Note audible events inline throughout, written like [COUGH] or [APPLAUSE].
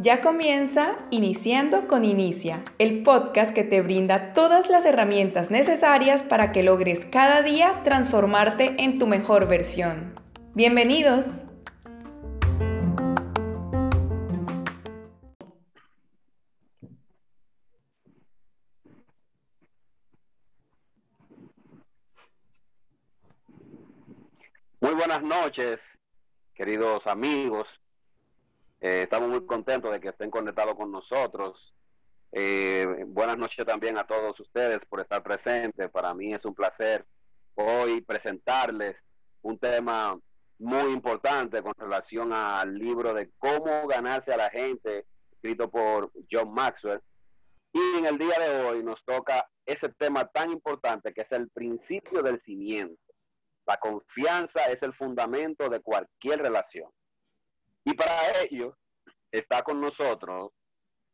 Ya comienza Iniciando con Inicia, el podcast que te brinda todas las herramientas necesarias para que logres cada día transformarte en tu mejor versión. Bienvenidos. Buenas noches, queridos amigos eh, estamos muy contentos de que estén conectados con nosotros. Eh, buenas noches también a todos ustedes por estar presentes. Para mí es un placer hoy presentarles un tema muy importante con relación al libro de cómo ganarse a la gente, escrito por John Maxwell. Y en el día de hoy nos toca ese tema tan importante que es el principio del cimiento. La confianza es el fundamento de cualquier relación. Y para ello está con nosotros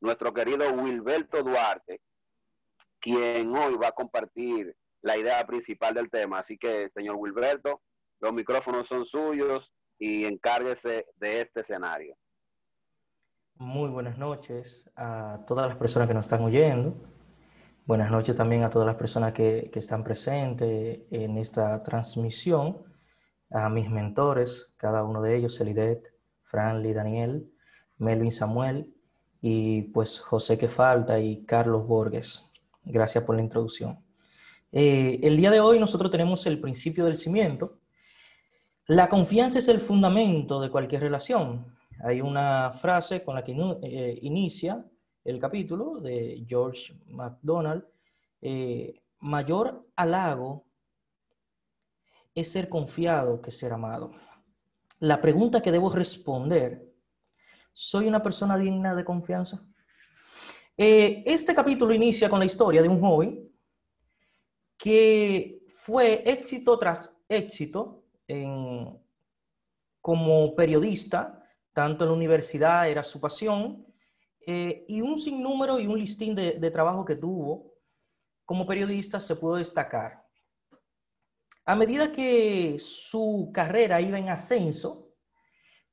nuestro querido Wilberto Duarte, quien hoy va a compartir la idea principal del tema. Así que, señor Wilberto, los micrófonos son suyos y encárguese de este escenario. Muy buenas noches a todas las personas que nos están oyendo. Buenas noches también a todas las personas que, que están presentes en esta transmisión, a mis mentores, cada uno de ellos, Elidet, Franly, Daniel, Melvin Samuel y pues José que falta y Carlos Borges. Gracias por la introducción. Eh, el día de hoy nosotros tenemos el principio del cimiento. La confianza es el fundamento de cualquier relación. Hay una frase con la que eh, inicia el capítulo de George MacDonald. Eh, mayor halago es ser confiado que ser amado la pregunta que debo responder, ¿soy una persona digna de confianza? Eh, este capítulo inicia con la historia de un joven que fue éxito tras éxito como periodista, tanto en la universidad era su pasión, eh, y un sinnúmero y un listín de, de trabajo que tuvo como periodista se pudo destacar. A medida que su carrera iba en ascenso,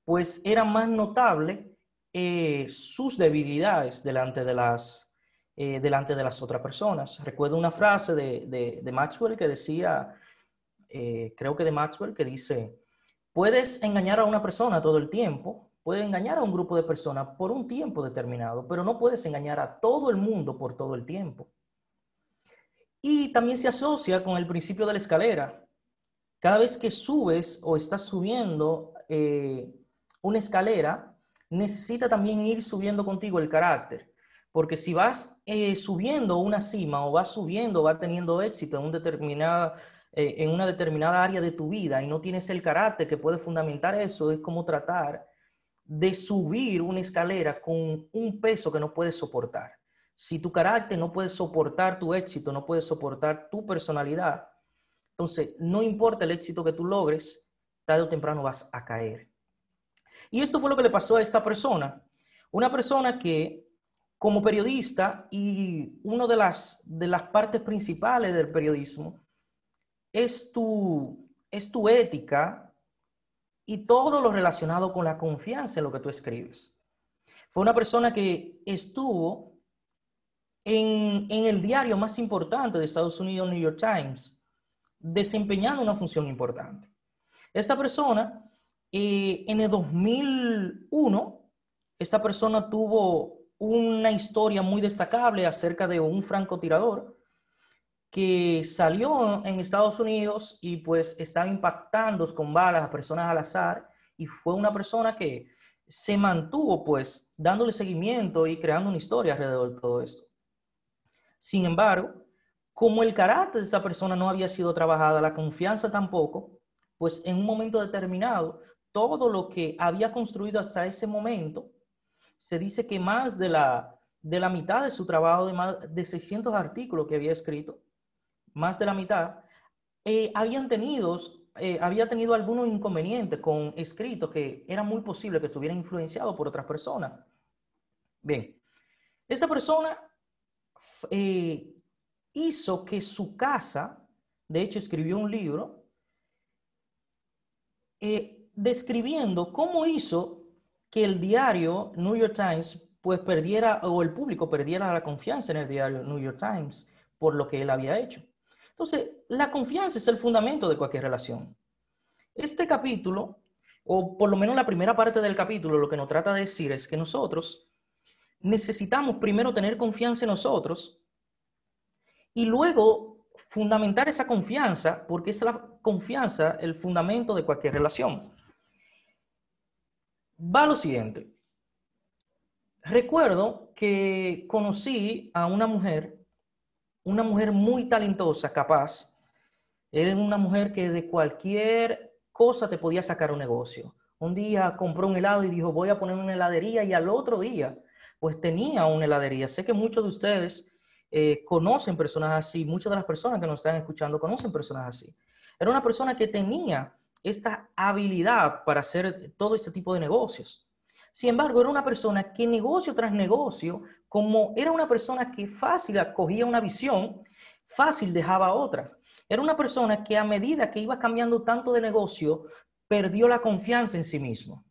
pues era más notable eh, sus debilidades delante de, las, eh, delante de las otras personas. Recuerdo una frase de, Maxwell que decía, eh, creo que de Maxwell, que dice, puedes engañar a una persona todo el tiempo, puedes engañar a un grupo de personas por un tiempo determinado, pero no puedes engañar a todo el mundo por todo el tiempo. Y también se asocia con el principio de la escalera. Cada vez que subes o estás subiendo eh, una escalera, necesita también ir subiendo contigo el carácter. Porque si vas eh, subiendo una cima o vas subiendo, vas teniendo éxito en, determinada, eh, en una determinada área de tu vida y no tienes el carácter que puede fundamentar eso, es como tratar de subir una escalera con un peso que no puedes soportar. Si tu carácter no puede soportar tu éxito, no puede soportar tu personalidad, entonces no importa el éxito que tú logres, tarde o temprano vas a caer. Y esto fue lo que le pasó a esta persona. Una persona que como periodista y una de las, de las partes principales del periodismo es tu, es tu ética y todo lo relacionado con la confianza en lo que tú escribes. Fue una persona que estuvo en, en el diario más importante de Estados Unidos, New York Times, desempeñando una función importante. Esta persona, eh, en el 2001, esta persona tuvo una historia muy destacable acerca de un francotirador que salió en Estados Unidos y pues estaba impactando con balas a personas al azar y fue una persona que se mantuvo pues dándole seguimiento y creando una historia alrededor de todo esto. Sin embargo, como el carácter de esa persona no había sido trabajada, la confianza tampoco, pues en un momento determinado, todo lo que había construido hasta ese momento, se dice que más de la, de la mitad de su trabajo, de más de 600 artículos que había escrito, más de la mitad, eh, habían tenido, eh, había tenido algunos inconvenientes con escritos que era muy posible que estuvieran influenciados por otras personas. Bien, esa persona eh, hizo que su casa, de hecho escribió un libro, describiendo cómo hizo que el diario New York Times pues perdiera o el público perdiera la confianza en el diario New York Times por lo que él había hecho. Entonces, la confianza es el fundamento de cualquier relación. Este capítulo, o por lo menos la primera parte del capítulo, lo que nos trata de decir es que nosotros necesitamos primero tener confianza en nosotros y luego fundamentar esa confianza, porque es la confianza el fundamento de cualquier relación. Va lo siguiente. Recuerdo que conocí a una mujer, una mujer muy talentosa, capaz. Era una mujer que de cualquier cosa te podía sacar un negocio. Un día compró un helado y dijo, voy a poner una heladería y al otro día, pues tenía una heladería. Sé que muchos de ustedes eh, conocen personas así, muchas de las personas que nos están escuchando conocen personas así. Era una persona que tenía esta habilidad para hacer todo este tipo de negocios. Sin embargo, era una persona que negocio tras negocio, como era una persona que fácil acogía una visión, fácil dejaba otra. Era una persona que a medida que iba cambiando tanto de negocio, perdió la confianza en sí mismo.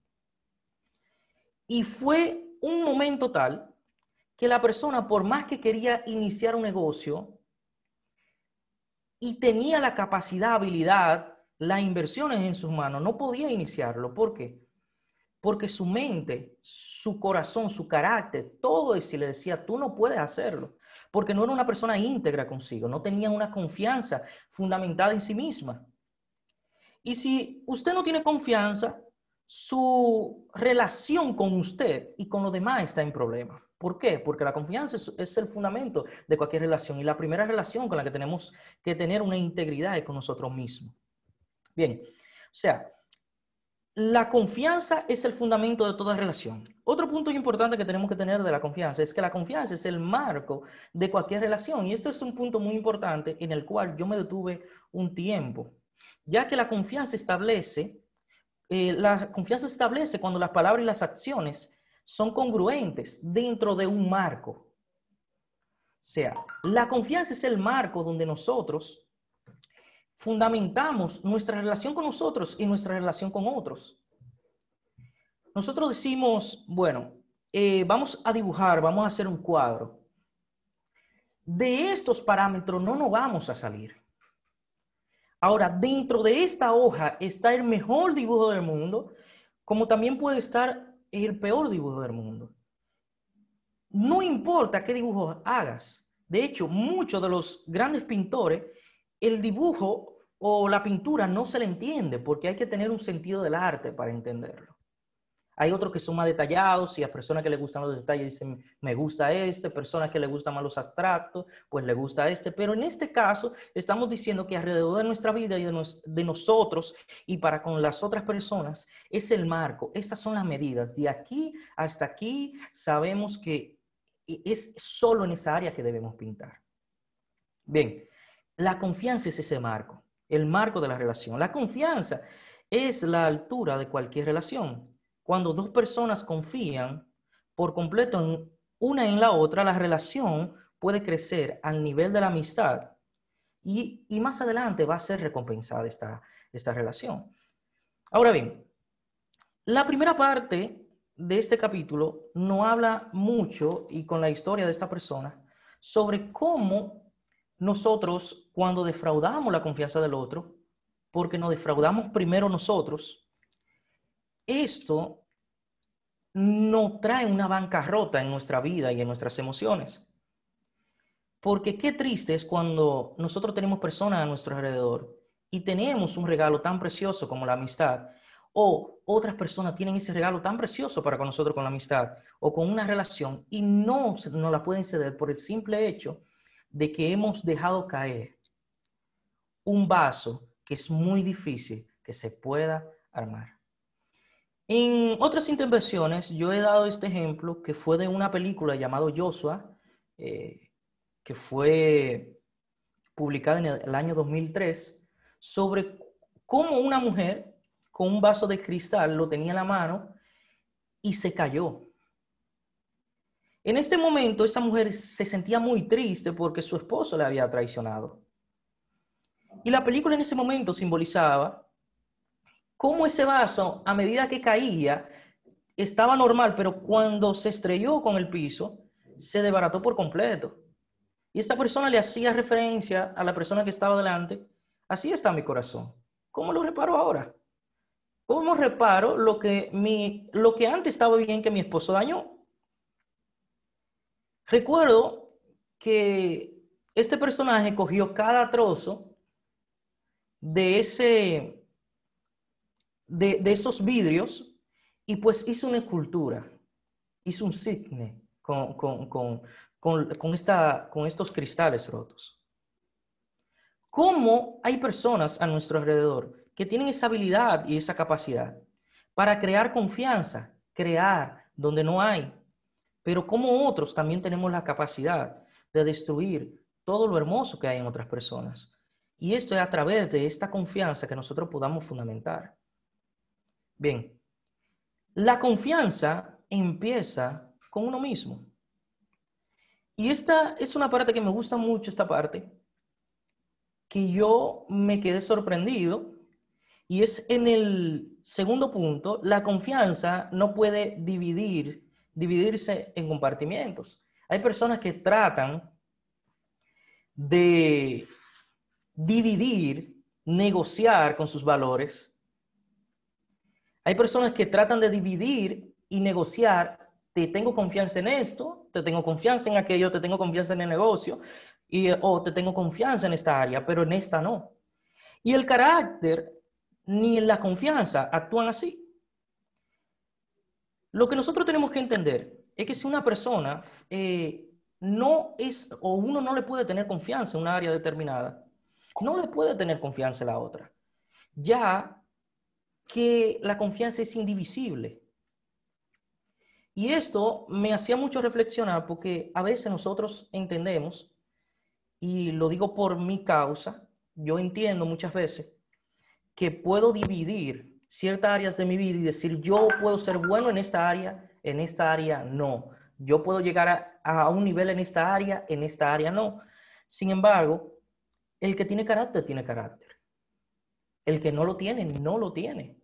Y fue un momento tal que la persona, por más que quería iniciar un negocio y tenía la capacidad, habilidad, las inversiones en sus manos, no podía iniciarlo. ¿Por qué? Porque su mente, su corazón, su carácter, todo eso le decía, tú no puedes hacerlo. Porque no era una persona íntegra consigo, no tenía una confianza fundamentada en sí misma. Y si usted no tiene confianza, su relación con usted y con los demás está en problema. ¿Por qué? Porque la confianza es, es, el fundamento de cualquier relación y la primera relación con la que tenemos que tener una integridad es con nosotros mismos. Bien, o sea, la confianza es el fundamento de toda relación. Otro punto importante que tenemos que tener de la confianza es que la confianza es el marco de cualquier relación. Y esto es un punto muy importante en el cual yo me detuve un tiempo, ya que la confianza establece, eh, la confianza establece cuando las palabras y las acciones son congruentes dentro de un marco. O sea, la confianza es el marco donde nosotros fundamentamos nuestra relación con nosotros y nuestra relación con otros. Nosotros decimos, bueno, eh, vamos a dibujar, vamos a hacer un cuadro. De estos parámetros no nos vamos a salir. Ahora, dentro de esta hoja está el mejor dibujo del mundo, como también puede estar el peor dibujo del mundo. No importa qué dibujo hagas. De hecho, muchos de los grandes pintores el dibujo o la pintura no se le entiende porque hay que tener un sentido del arte para entenderlo. Hay otros que son más detallados y a personas que les gustan los detalles dicen, me gusta este, personas que les gustan más los abstractos, pues le gusta este. Pero en este caso estamos diciendo que alrededor de nuestra vida y de, de nosotros y para con las otras personas es el marco. Estas son las medidas. De aquí hasta aquí sabemos que es solo en esa área que debemos pintar. Bien, la confianza es ese marco, el marco de la relación. La confianza es la altura de cualquier relación. Cuando dos personas confían por completo en una en la otra, la relación puede crecer al nivel de la amistad y, más adelante va a ser recompensada esta, esta relación. Ahora bien, la primera parte de este capítulo no habla mucho y con la historia de esta persona sobre cómo nosotros cuando defraudamos la confianza del otro, porque nos defraudamos primero nosotros, esto no trae una bancarrota en nuestra vida y en nuestras emociones. Porque qué triste es cuando nosotros tenemos personas a nuestro alrededor y tenemos un regalo tan precioso como la amistad, o otras personas tienen ese regalo tan precioso para con nosotros con la amistad o con una relación y no nos la pueden ceder por el simple hecho de que hemos dejado caer un vaso que es muy difícil que se pueda armar. En otras intervenciones yo he dado este ejemplo que fue de una película llamada Joshua, eh, que fue publicada en el año 2003, sobre cómo una mujer con un vaso de cristal lo tenía en la mano y se cayó. En este momento, esa mujer se sentía muy triste porque su esposo le había traicionado. Y la película en ese momento simbolizaba cómo ese vaso, a medida que caía, estaba normal, pero cuando se estrelló con el piso, se desbarató por completo. Y esta persona le hacía referencia a la persona que estaba delante, así está mi corazón. ¿Cómo lo reparo ahora? ¿Cómo reparo lo que, mi, lo que antes estaba bien que mi esposo dañó? Recuerdo que este personaje cogió cada trozo de, ese, de, de esos vidrios y pues hizo una escultura, hizo un signe con, con, con, con, esta, con estos cristales rotos. ¿Cómo hay personas a nuestro alrededor que tienen esa habilidad y esa capacidad para crear confianza, crear donde no hay? Pero como otros también tenemos la capacidad de destruir todo lo hermoso que hay en otras personas. Y esto es a través de esta confianza que nosotros podamos fundamentar. Bien, la confianza empieza con uno mismo. Y esta es una parte que me gusta mucho, esta parte, que yo me quedé sorprendido, y es en el segundo punto, la confianza no puede dividir, dividirse en compartimientos. Hay personas que tratan de dividir, negociar con sus valores. Hay personas que tratan de dividir y negociar te tengo confianza en esto, te tengo confianza en aquello, te tengo confianza en el negocio, y, o te tengo confianza en esta área, pero en esta no. Y el carácter ni en la confianza actúan así. Lo que nosotros tenemos que entender es que si una persona eh, no es, o uno no le puede tener confianza en una área determinada, no le puede tener confianza en la otra, ya que la confianza es indivisible. Y esto me hacía mucho reflexionar porque a veces nosotros entendemos, y lo digo por mi causa, yo entiendo muchas veces que puedo dividir ciertas áreas de mi vida y decir, yo puedo ser bueno en esta área, en esta área no. Yo puedo llegar a, a un nivel en esta área, en esta área no. Sin embargo, el que tiene carácter, tiene carácter. El que no lo tiene, no lo tiene.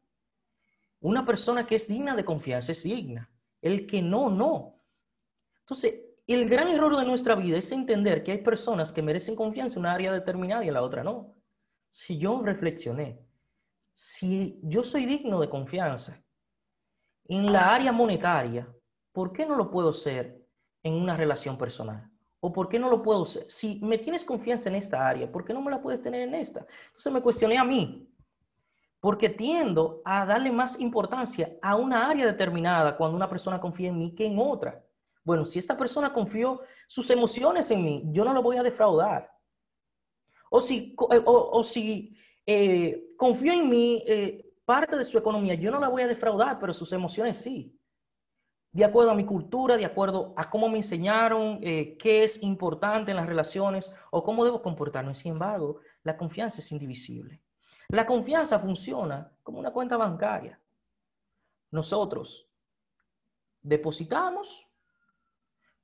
Una persona que es digna de confianza es digna. El que no, no. Entonces, el gran error de nuestra vida es entender que hay personas que merecen confianza en una área determinada y en la otra no. Si yo reflexioné, si yo soy digno de confianza en la área monetaria, ¿por qué no lo puedo ser en una relación personal? ¿O por qué no lo puedo ser? Si me tienes confianza en esta área, ¿por qué no me la puedes tener en esta? Entonces me cuestioné a mí, porque tiendo a darle más importancia a una área determinada cuando una persona confía en mí que en otra. Bueno, si esta persona confió sus emociones en mí, yo no lo voy a defraudar. O si, eh, o, si eh, confío en mí eh, parte de su economía, yo no la voy a defraudar, pero sus emociones sí. De acuerdo a mi cultura, de acuerdo a cómo me enseñaron qué es importante en las relaciones o cómo debo comportarme. Sin embargo, la confianza es indivisible. La confianza funciona como una cuenta bancaria. Nosotros depositamos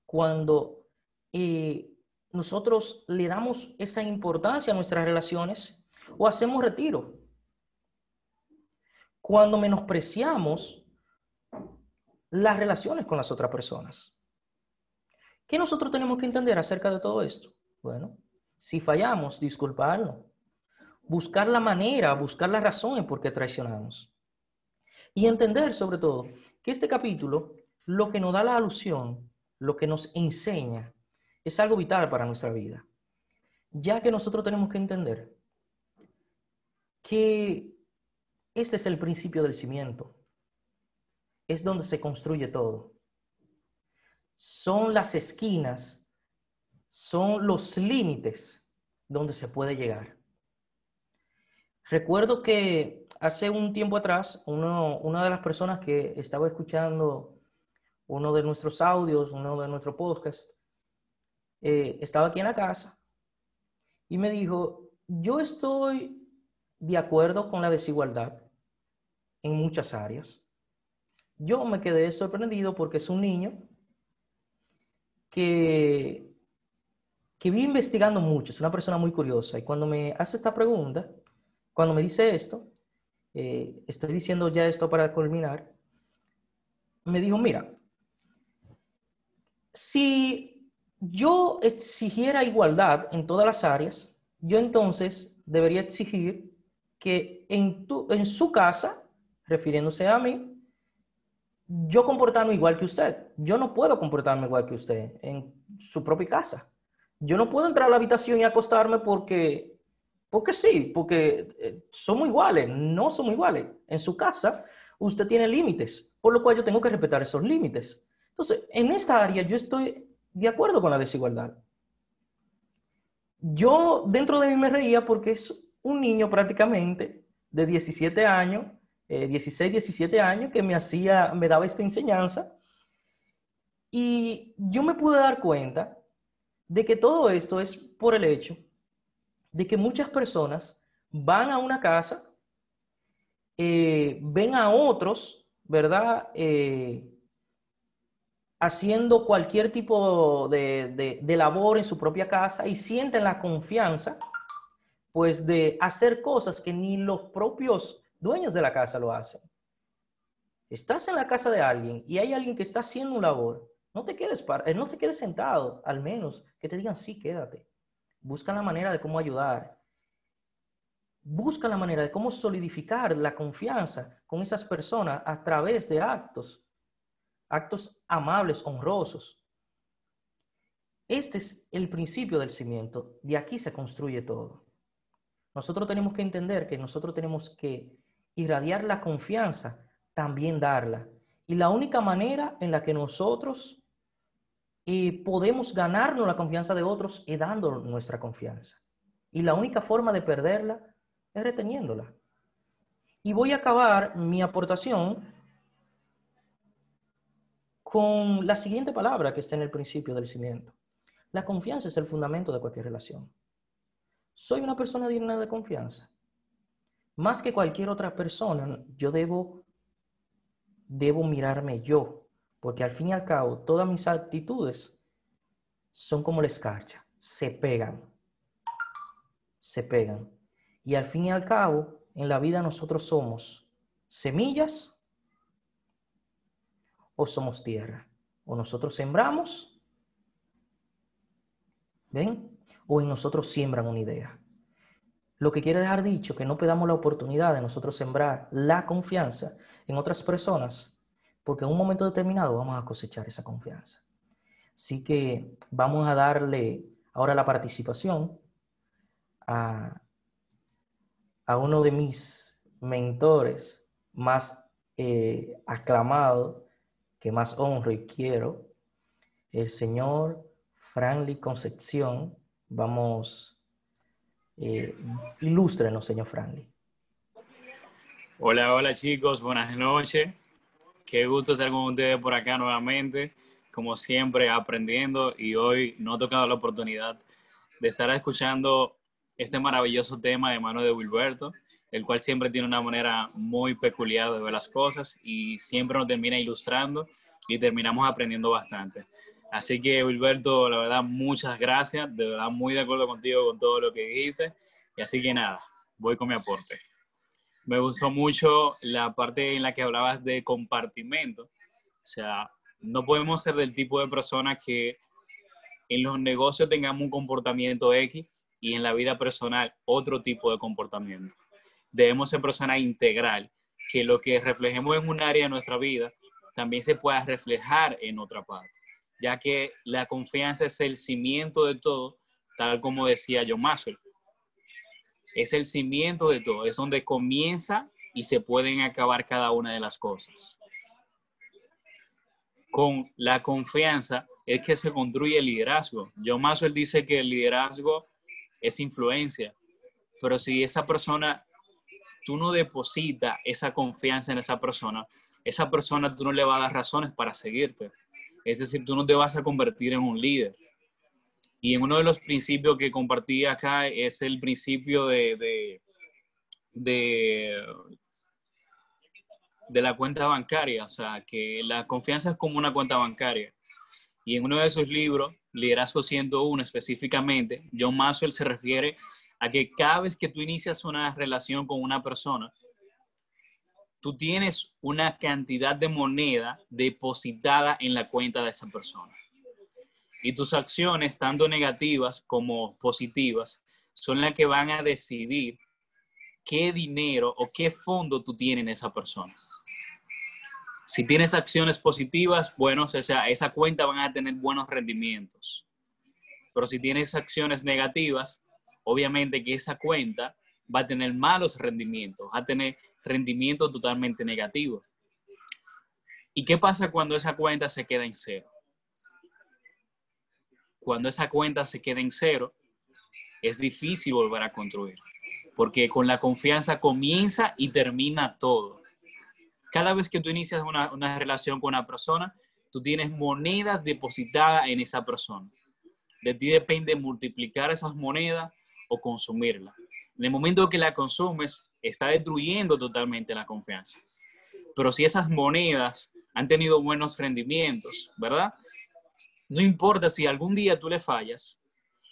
cuando eh, nosotros le damos esa importancia a nuestras relaciones o hacemos retiro. Cuando menospreciamos las relaciones con las otras personas. ¿Qué nosotros tenemos que entender acerca de todo esto? Bueno, si fallamos, disculparnos buscar la manera, buscar las razones por qué traicionamos. Y entender sobre todo que este capítulo lo que nos da la alusión, lo que nos enseña, es algo vital para nuestra vida. Ya que nosotros tenemos que entender que este es el principio del cimiento. Es donde se construye todo. Son las esquinas, son los límites donde se puede llegar. Recuerdo que hace un tiempo atrás, una de las personas que estaba escuchando uno de nuestros audios, uno de nuestros podcasts, eh, estaba aquí en la casa y me dijo, yo estoy de acuerdo con la desigualdad en muchas áreas. Yo me quedé sorprendido porque es un niño que, que vi investigando mucho, es una persona muy curiosa y cuando me hace esta pregunta, cuando me dice esto, eh, estoy diciendo ya esto para culminar, me dijo, mira, si yo exigiera igualdad en todas las áreas, yo entonces debería exigir que en, tu, en su casa, refiriéndose a mí, yo comportarme igual que usted. Yo no puedo comportarme igual que usted en su propia casa. Yo no puedo entrar a la habitación y acostarme porque, porque sí, porque eh, somos iguales. No somos iguales. En su casa, usted tiene límites, por lo cual yo tengo que respetar esos límites. Entonces, en esta área yo estoy de acuerdo con la desigualdad. Yo dentro de mí me reía porque es un niño prácticamente de 17 años 16, eh, 17 años que me hacía, me daba esta enseñanza. Y yo me pude dar cuenta de que todo esto es por el hecho de que muchas personas van a una casa, eh, ven a otros, ¿verdad? Eh, haciendo cualquier tipo de, de, labor en su propia casa y sienten la confianza, pues, de hacer cosas que ni los propios dueños de la casa lo hacen. Estás en la casa de alguien y hay alguien que está haciendo un labor, no te quedes, eh, no te quedes sentado, al menos que te digan, sí, quédate. Busca la manera de cómo ayudar. Busca la manera de cómo solidificar la confianza con esas personas a través de actos, actos amables, honrosos. Este es el principio del cimiento. De aquí se construye todo. Nosotros tenemos que entender que nosotros tenemos que irradiar la confianza, también darla. Y la única manera en la que nosotros eh, podemos ganarnos la confianza de otros es dando nuestra confianza. Y la única forma de perderla es reteniéndola. Y voy a acabar mi aportación con la siguiente palabra que está en el principio del cimiento. La confianza es el fundamento de cualquier relación. Soy una persona digna de confianza más que cualquier otra persona, yo debo, debo mirarme yo, porque al fin y al cabo todas mis actitudes son como la escarcha, se pegan, se pegan. Y al fin y al cabo, en la vida nosotros somos semillas o somos tierra. O nosotros sembramos, ¿ven? O en nosotros siembran una idea. Lo que quiere dejar dicho que no pedamos la oportunidad de nosotros sembrar la confianza en otras personas, porque en un momento determinado vamos a cosechar esa confianza. Así que vamos a darle ahora la participación a, a uno de mis mentores más eh, aclamado, que más honro y quiero, el señor Franly Concepción. Vamos eh, ilústrenos, señor Franklin. Hola, hola chicos, buenas noches. Qué gusto estar con ustedes por acá nuevamente, como siempre aprendiendo y hoy no ha tocado la oportunidad de estar escuchando este maravilloso tema de mano de Wilberto, el cual siempre tiene una manera muy peculiar de ver las cosas y siempre nos termina ilustrando y terminamos aprendiendo bastante. Así que, Wilberto, la verdad, muchas gracias. De verdad, muy de acuerdo contigo con todo lo que dijiste. Y así que nada, voy con mi aporte. Me gustó mucho la parte en la que hablabas de compartimento. O sea, no podemos ser del tipo de personas que en los negocios tengamos un comportamiento X y en la vida personal otro tipo de comportamiento. Debemos ser personas integral, que lo que reflejemos en un área de nuestra vida también se pueda reflejar en otra parte ya que la confianza es el cimiento de todo, tal como decía John Maxwell. Es el cimiento de todo, es donde comienza y se pueden acabar cada una de las cosas. Con la confianza es que se construye el liderazgo. John Maxwell dice que el liderazgo es influencia, pero si esa persona, tú no depositas esa confianza en esa persona, esa persona tú no le vas a dar razones para seguirte. Es decir, tú no te vas a convertir en un líder. Y en uno de los principios que compartí acá es el principio de, de, la cuenta bancaria, o sea, que la confianza es como una cuenta bancaria. Y en uno de sus libros, Liderazgo 101 específicamente, John Maxwell se refiere a que cada vez que tú inicias una relación con una persona, tú tienes una cantidad de moneda depositada en la cuenta de esa persona. Y tus acciones, tanto negativas como positivas, son las que van a decidir qué dinero o qué fondo tú tienes en esa persona. Si tienes acciones positivas, bueno, o sea, esa cuenta van a tener buenos rendimientos. Pero si tienes acciones negativas, obviamente que esa cuenta va a tener malos rendimientos, va a tener rendimiento totalmente negativo. ¿Y qué pasa cuando esa cuenta se queda en cero? Cuando esa cuenta se queda en cero, es difícil volver a construir, porque con la confianza comienza y termina todo. Cada vez que tú inicias una, relación con una persona, tú tienes monedas depositadas en esa persona. De ti depende multiplicar esas monedas o consumirlas. En el momento que la consumes, está destruyendo totalmente la confianza. Pero si esas monedas han tenido buenos rendimientos, ¿verdad? No importa si algún día tú le fallas,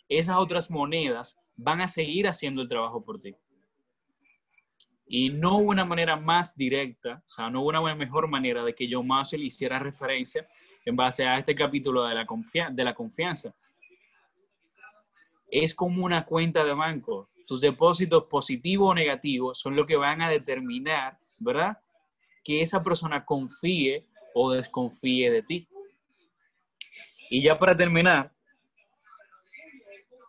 esas otras monedas van a seguir haciendo el trabajo por ti. Y no hubo una manera más directa, o sea, no hubo una mejor manera de que más le hiciera referencia en base a este capítulo de la confianza. Es como una cuenta de banco tus depósitos positivos o negativos son lo que van a determinar, ¿verdad? Que esa persona confíe o desconfíe de ti. Y ya para terminar,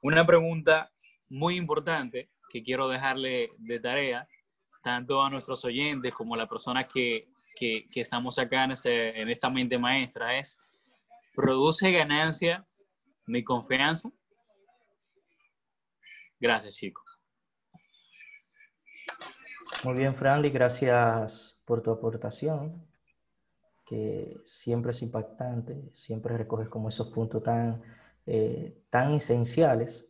una pregunta muy importante que quiero dejarle de tarea, tanto a nuestros oyentes como a las personas que, que, estamos acá en, en esta mente maestra, es, ¿produce ganancia mi confianza? Gracias, chicos. Muy bien, Franly, gracias por tu aportación, que siempre es impactante, siempre recoges como esos puntos tan, eh, tan esenciales.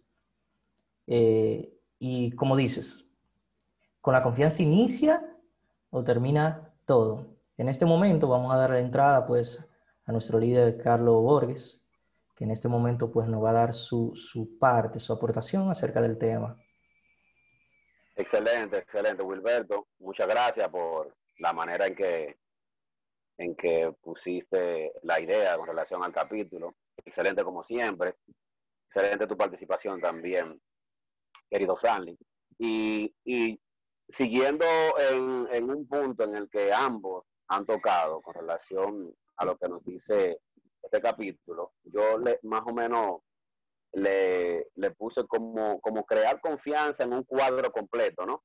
Eh, y como dices, con la confianza inicia o termina todo. En este momento vamos a dar la entrada pues a nuestro líder Carlos Borges, que en este momento pues nos va a dar su, su parte, su aportación acerca del tema. Excelente, excelente, Wilberto. Muchas gracias por la manera en que, en que pusiste la idea con relación al capítulo. Excelente como siempre. Excelente tu participación también, querido Stanley. Y, y siguiendo en, en, un punto en el que ambos han tocado con relación a lo que nos dice este capítulo, yo le, más o menos le, le puse como, como crear confianza en un cuadro completo, ¿no?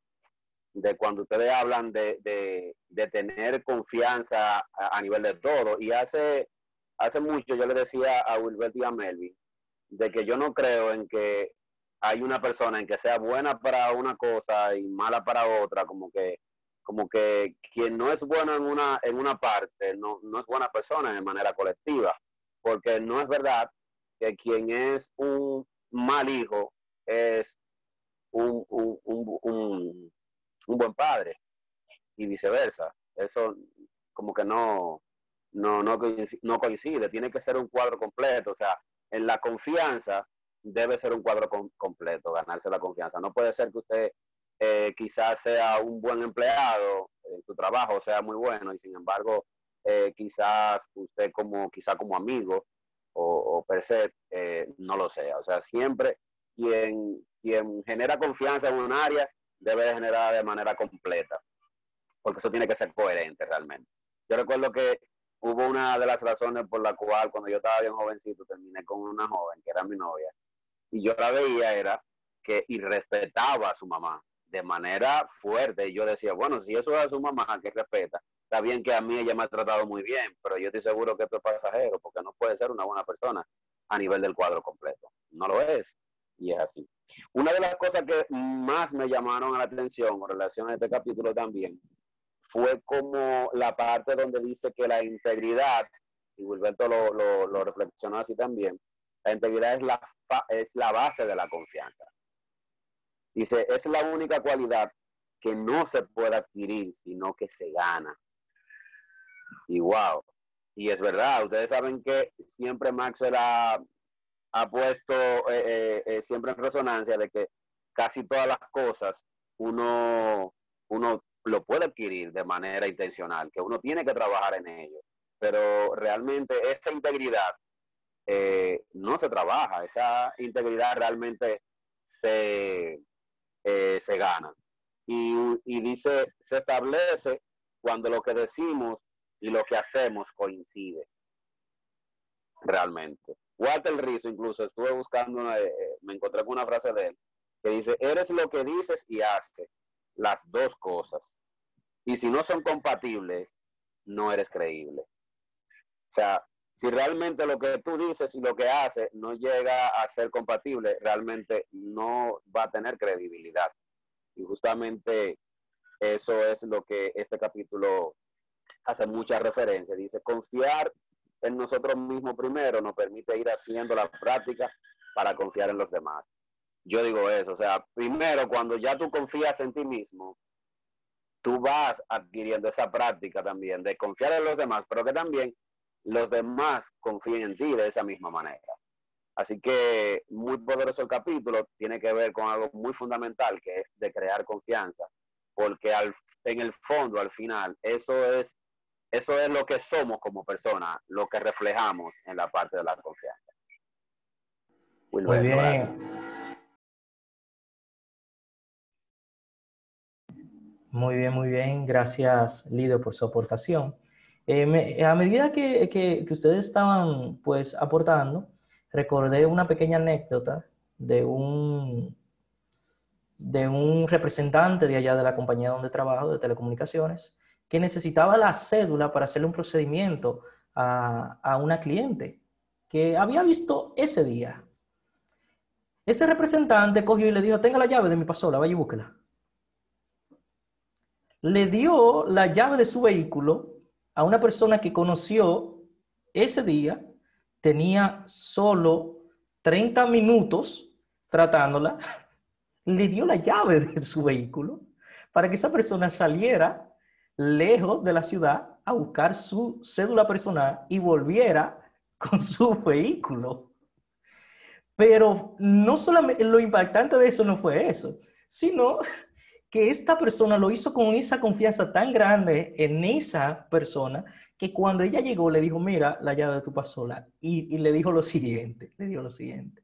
De cuando ustedes hablan de, de, tener confianza a, nivel de todo. Y hace, hace mucho yo le decía a Wilbert y a Melvin de que yo no creo en que hay una persona en que sea buena para una cosa y mala para otra, como que como que quien no es bueno en una en una parte no, no es buena persona de manera colectiva, porque no es verdad que quien es un mal hijo es un, un, buen padre y viceversa. Eso como que no, no, no, coincide, tiene que ser un cuadro completo. O sea, en la confianza debe ser un cuadro completo, ganarse la confianza. No puede ser que usted eh, quizás sea un buen empleado, en su trabajo sea muy bueno y sin embargo eh, quizás usted como quizá como amigo o, per se eh, no lo sea. O sea, siempre quien, quien genera confianza en un área debe generar de manera completa, porque eso tiene que ser coherente realmente. Yo recuerdo que hubo una de las razones por la cual cuando yo estaba bien jovencito terminé con una joven que era mi novia y yo la veía era que irrespetaba a su mamá de manera fuerte y yo decía, bueno, si eso es a su mamá que respeta, Está bien que a mí ella me ha tratado muy bien, pero yo estoy seguro que esto es pasajero, porque no puede ser una buena persona a nivel del cuadro completo. No lo es. Y es así. Una de las cosas que más me llamaron a la atención con relación a este capítulo también fue como la parte donde dice que la integridad, y Wilberto lo, lo, lo reflexionó así también, la integridad es la, es la base de la confianza. Dice, es la única cualidad que no se puede adquirir, sino que se gana. Y wow. Y es verdad, ustedes saben que siempre Maxwell ha, ha puesto eh, eh, eh, siempre en resonancia de que casi todas las cosas uno, uno lo puede adquirir de manera intencional, que uno tiene que trabajar en ello, pero realmente esa integridad eh, no se trabaja, esa integridad realmente se, se gana. Y, y dice, se establece cuando lo que decimos y lo que hacemos coincide realmente. Walter Rizzo, incluso estuve buscando, eh, me encontré con una frase de él, que dice, eres lo que dices y haces, las dos cosas. Y si no son compatibles, no eres creíble. O sea, si realmente lo que tú dices y lo que haces no llega a ser compatible, realmente no va a tener credibilidad. Y justamente eso es lo que este capítulo hace mucha referencia. Dice, confiar en nosotros mismos primero nos permite ir haciendo la práctica para confiar en los demás. Yo digo eso, o sea, primero cuando ya tú confías en ti mismo, tú vas adquiriendo esa práctica también de confiar en los demás, pero que también los demás confíen en ti de esa misma manera. Así que muy poderoso el capítulo, tiene que ver con algo muy fundamental, que es de crear confianza, porque al, en el fondo, al final, eso es, eso es lo que somos como personas, lo que reflejamos en la parte de la confianza. muy bien. Muy bien, muy bien. Gracias, Lido, por su aportación. Eh, a medida que, que, ustedes estaban pues aportando, recordé una pequeña anécdota de un, de un representante de allá de la compañía donde trabajo, de telecomunicaciones, que necesitaba la cédula para hacerle un procedimiento a, a una cliente que había visto ese día. Ese representante cogió y le dijo, tenga la llave de mi pasola, vaya y búsquela. Le dio la llave de su vehículo a una persona que conoció ese día, tenía solo 30 minutos tratándola, [LAUGHS] le dio la llave de su vehículo para que esa persona saliera lejos de la ciudad a buscar su cédula personal y volviera [LAUGHS] con su vehículo. Pero no solamente lo impactante de eso no fue eso, sino [LAUGHS] que esta persona lo hizo con esa confianza tan grande en esa persona que cuando ella llegó le dijo, mira la llave de tu pasola y, le dijo lo siguiente, le dijo lo siguiente.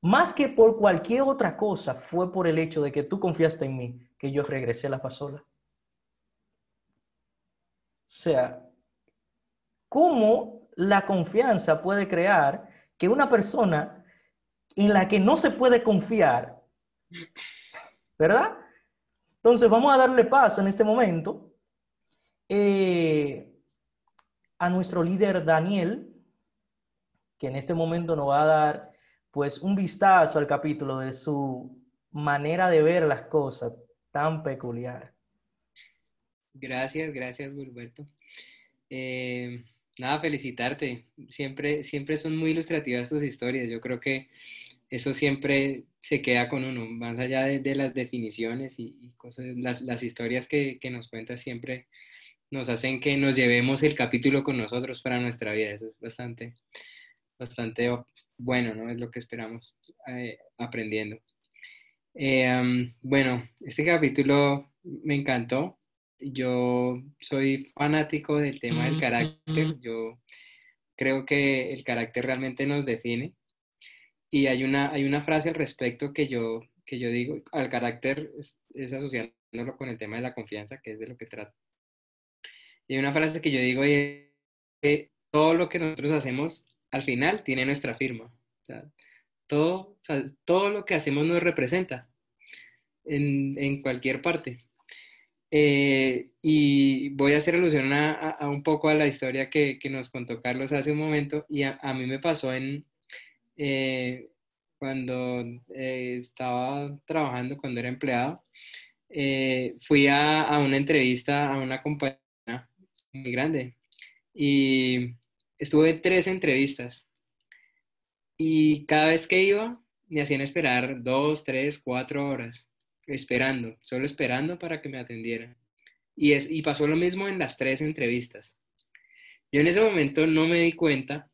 Más que por cualquier otra cosa, fue por el hecho de que tú confiaste en mí que yo regresé la pasola. Sea, ¿cómo la confianza puede crear que una persona en la que no se puede confiar, ¿verdad? Entonces vamos a darle paso en este momento eh, a nuestro líder Daniel, que en este momento nos va a dar pues un vistazo al capítulo de su manera de ver las cosas tan peculiar. Gracias, gracias, Gilberto. Eh, nada, felicitarte. Siempre, siempre son muy ilustrativas tus historias. Yo creo que eso siempre se queda con uno, más allá de, las definiciones y, cosas, las, historias que, nos cuentas siempre nos hacen que nos llevemos el capítulo con nosotros para nuestra vida. Eso es bastante, bastante bueno, ¿no? Es lo que esperamos eh, aprendiendo. Eh, bueno, este capítulo me encantó. Yo soy fanático del tema del carácter. Yo creo que el carácter realmente nos define y hay una, hay una frase al respecto que yo, que yo digo, al carácter es, asociándolo con el tema de la confianza, que es de lo que trata. Y hay una frase que yo digo es que todo lo que nosotros hacemos al final tiene nuestra firma. todo, todo lo que hacemos nos representa en, cualquier parte. Eh, y voy a hacer alusión a, un poco a la historia que, nos contó Carlos hace un momento y a mí me pasó en, eh, cuando eh, estaba trabajando, cuando era empleado, eh, fui a, una entrevista a una compañía muy grande y estuve tres entrevistas y cada vez que iba me hacían esperar dos, tres, cuatro horas esperando, solo esperando para que me atendieran. Y, es, y pasó lo mismo en las tres entrevistas. Yo en ese momento no me di cuenta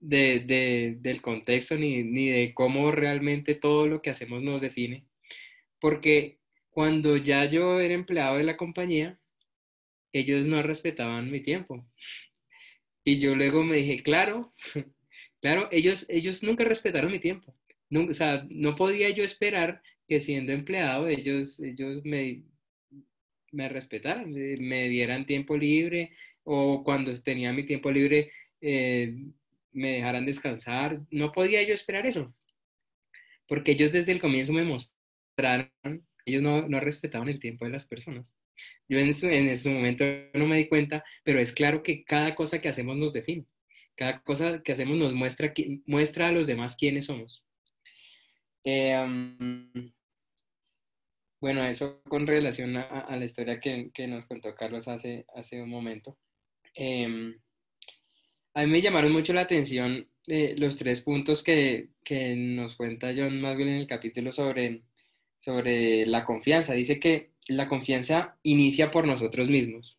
de, del contexto ni, ni, de cómo realmente todo lo que hacemos nos define, porque cuando ya yo era empleado de la compañía, ellos no respetaban mi tiempo. Y yo luego me dije, claro, [LAUGHS] claro, ellos, ellos nunca respetaron mi tiempo. Nunca, o sea, no podía yo esperar que siendo empleado ellos, ellos me, me respetaran, me dieran tiempo libre o cuando tenía mi tiempo libre eh, me dejaran descansar. No podía yo esperar eso, porque ellos desde el comienzo me mostraron, ellos no, no respetaban el tiempo de las personas. Yo en, en ese momento no me di cuenta, pero es claro que cada cosa que hacemos nos define. Cada cosa que hacemos nos muestra, muestra a los demás quiénes somos. Em, bueno, eso con relación a, la historia que, que, nos contó Carlos hace, hace un momento. Em, a mí me llamaron mucho la atención eh, los tres puntos que, que, nos cuenta John Maswell en el capítulo sobre, sobre la confianza. Dice que la confianza inicia por nosotros mismos.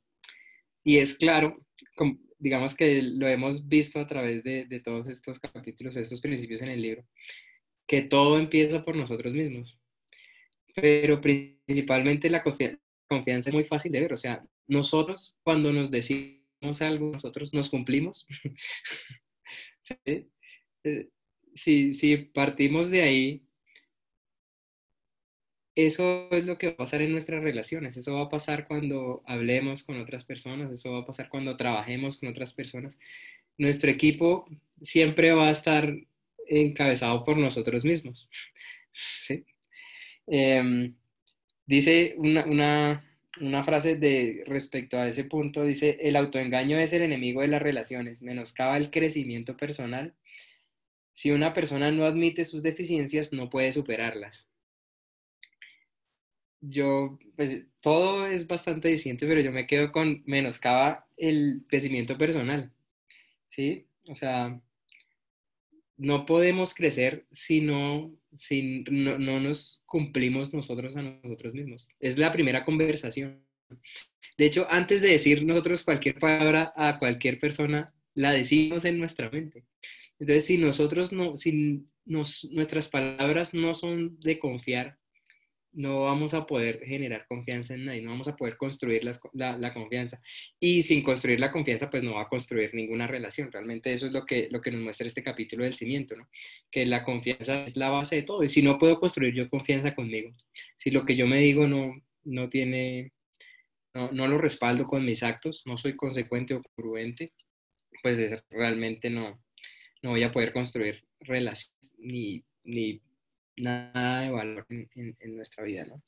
Y es claro, digamos que lo hemos visto a través de, todos estos capítulos, estos principios en el libro, que todo empieza por nosotros mismos. Pero principalmente la confianza es muy fácil de ver. O sea, nosotros cuando nos decimos algo, nosotros nos cumplimos. [LAUGHS] Eh, si, si partimos de ahí, eso es lo que va a pasar en nuestras relaciones, eso va a pasar cuando hablemos con otras personas, eso va a pasar cuando trabajemos con otras personas. Nuestro equipo siempre va a estar encabezado por nosotros mismos. [LAUGHS] Em, dice una, una frase de respecto a ese punto, dice, el autoengaño es el enemigo de las relaciones, menoscaba el crecimiento personal. Si una persona no admite sus deficiencias, no puede superarlas yo, pues todo es bastante distinto, pero yo me quedo con menoscaba el crecimiento personal, ¿sí? O sea, no podemos crecer si no, si no, nos cumplimos nosotros a nosotros mismos. Es la primera conversación. De hecho, antes de decir nosotros cualquier palabra a cualquier persona, la decimos en nuestra mente. Entonces, si nosotros no, si nuestras palabras no son de confiar, no vamos a poder generar confianza en nadie, no vamos a poder construir la, confianza. Y sin construir la confianza, pues no va a construir ninguna relación. Realmente eso es lo que, lo que nos muestra este capítulo del cimiento, ¿no? Que la confianza es la base de todo. Y si no puedo construir yo confianza conmigo, si lo que yo me digo no, no tiene, no, no lo respaldo con mis actos, no soy consecuente o prudente, pues realmente no, no voy a poder construir relaciones ni, ni nada de valor en, nuestra vida, ¿no?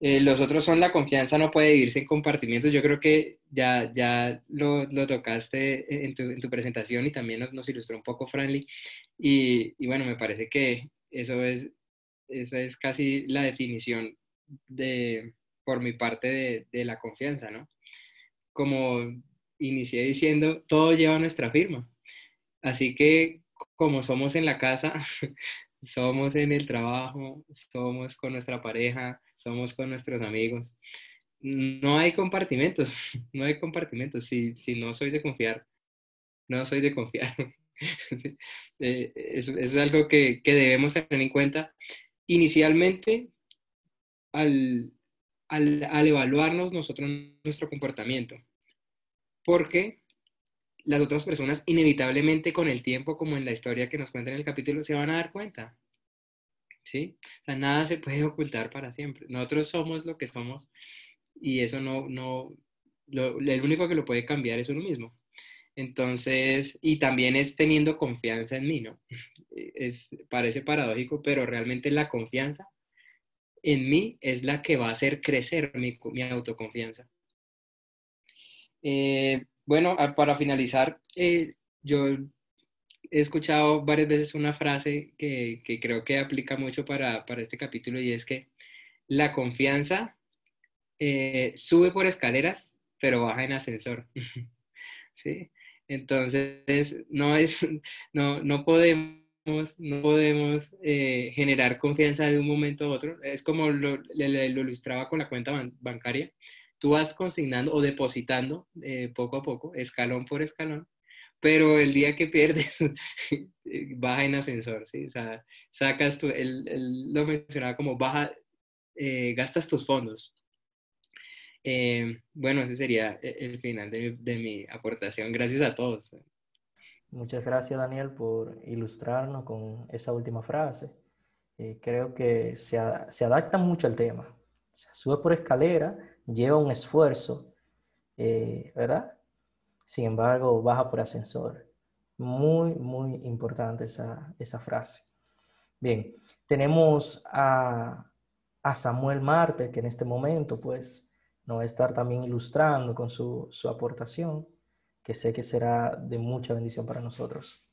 Eh, los otros son la confianza no puede vivirse en compartimientos. Yo creo que ya, ya lo, lo tocaste en tu, en tu, presentación y también nos, nos ilustró un poco Franly. Y, y, bueno, me parece que eso es, eso es casi la definición de, por mi parte de, de la confianza, ¿no? Como inicié diciendo, todo lleva nuestra firma. Así que como somos en la casa, [LAUGHS] somos en el trabajo, somos con nuestra pareja, somos con nuestros amigos. No hay compartimentos, [LAUGHS] no hay compartimentos. Si, si no soy de confiar, no soy de confiar. [LAUGHS] Eh, eso, es algo que, que, debemos tener en cuenta inicialmente al, al, al evaluarnos nosotros nuestro comportamiento. Porque las otras personas inevitablemente con el tiempo, como en la historia que nos cuenta en el capítulo, se van a dar cuenta. ¿Sí? O sea, nada se puede [LAUGHS] ocultar para siempre. Nosotros somos lo que somos y eso no, no, lo, el único que lo puede cambiar es uno mismo. Entonces, y también es teniendo confianza en mí, ¿no? [LAUGHS] Es, parece paradójico, pero realmente la confianza en mí es la que va a hacer crecer mi, mi autoconfianza. Eh, bueno, para finalizar, eh, yo he escuchado varias veces una frase que, creo que aplica mucho para, este capítulo y es que la confianza eh, sube por escaleras, pero baja en ascensor. [LAUGHS] ¿Sí? Entonces, no, es, [LAUGHS] no, no podemos, no podemos eh, generar confianza de un momento a otro. Es como lo, lo ilustraba con la cuenta bancaria tú vas consignando o depositando eh, poco a poco, escalón por escalón, pero el día que pierdes, [LAUGHS] baja en ascensor, ¿sí? O sea, sacas tú, él, lo mencionaba como baja, eh, gastas tus fondos. Eh, bueno, ese sería e-, el final de, de, mi aportación. Gracias a todos. Muchas gracias, Daniel, por ilustrarnos con esa última frase. Eh, creo que se, se, adapta mucho al tema. O sea, sube por escalera, lleva un esfuerzo, eh, ¿verdad? Sin embargo, baja por ascensor. Muy, muy importante esa, esa frase. Bien, tenemos a, a Samuel Marte, que en este momento, pues, nos va a estar también ilustrando con su, su aportación, que sé que será de mucha bendición para nosotros.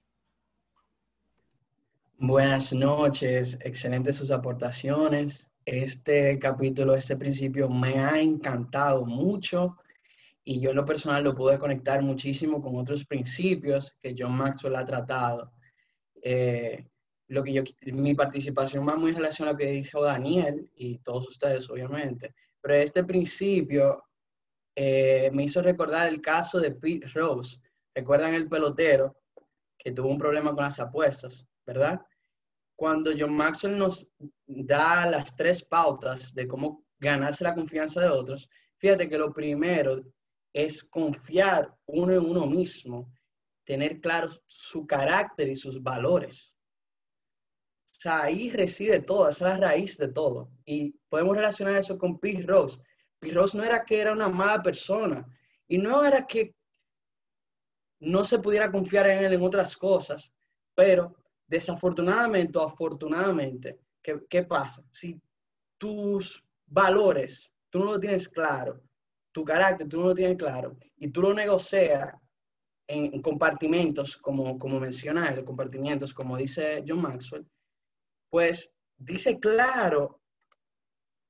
Buenas noches, excelentes sus aportaciones. Este capítulo, este principio me ha encantado mucho y yo en lo personal lo pude conectar muchísimo con otros principios que John Maxwell ha tratado. Eh, lo que yo, mi participación va muy en relación a lo que dijo Daniel y todos ustedes, obviamente, pero este principio eh, me hizo recordar el caso de Pete Rose. ¿Recuerdan el pelotero que tuvo un problema con las apuestas, verdad? Cuando John Maxwell nos da las tres pautas de cómo ganarse la confianza de otros, fíjate que lo primero es confiar uno en uno mismo, tener claro su carácter y sus valores. O sea, ahí reside todo, esa es la raíz de todo. Y podemos relacionar eso con Pete Rose. Pete Rose no era que era una mala persona y no era que no se pudiera confiar en él en otras cosas, pero desafortunadamente o afortunadamente, ¿qué, qué pasa? Si tus valores tú no lo tienes claro, tu carácter tú no lo tienes claro y tú lo negocias en compartimentos, como, como menciona él, compartimentos, como dice John Maxwell, pues dice claro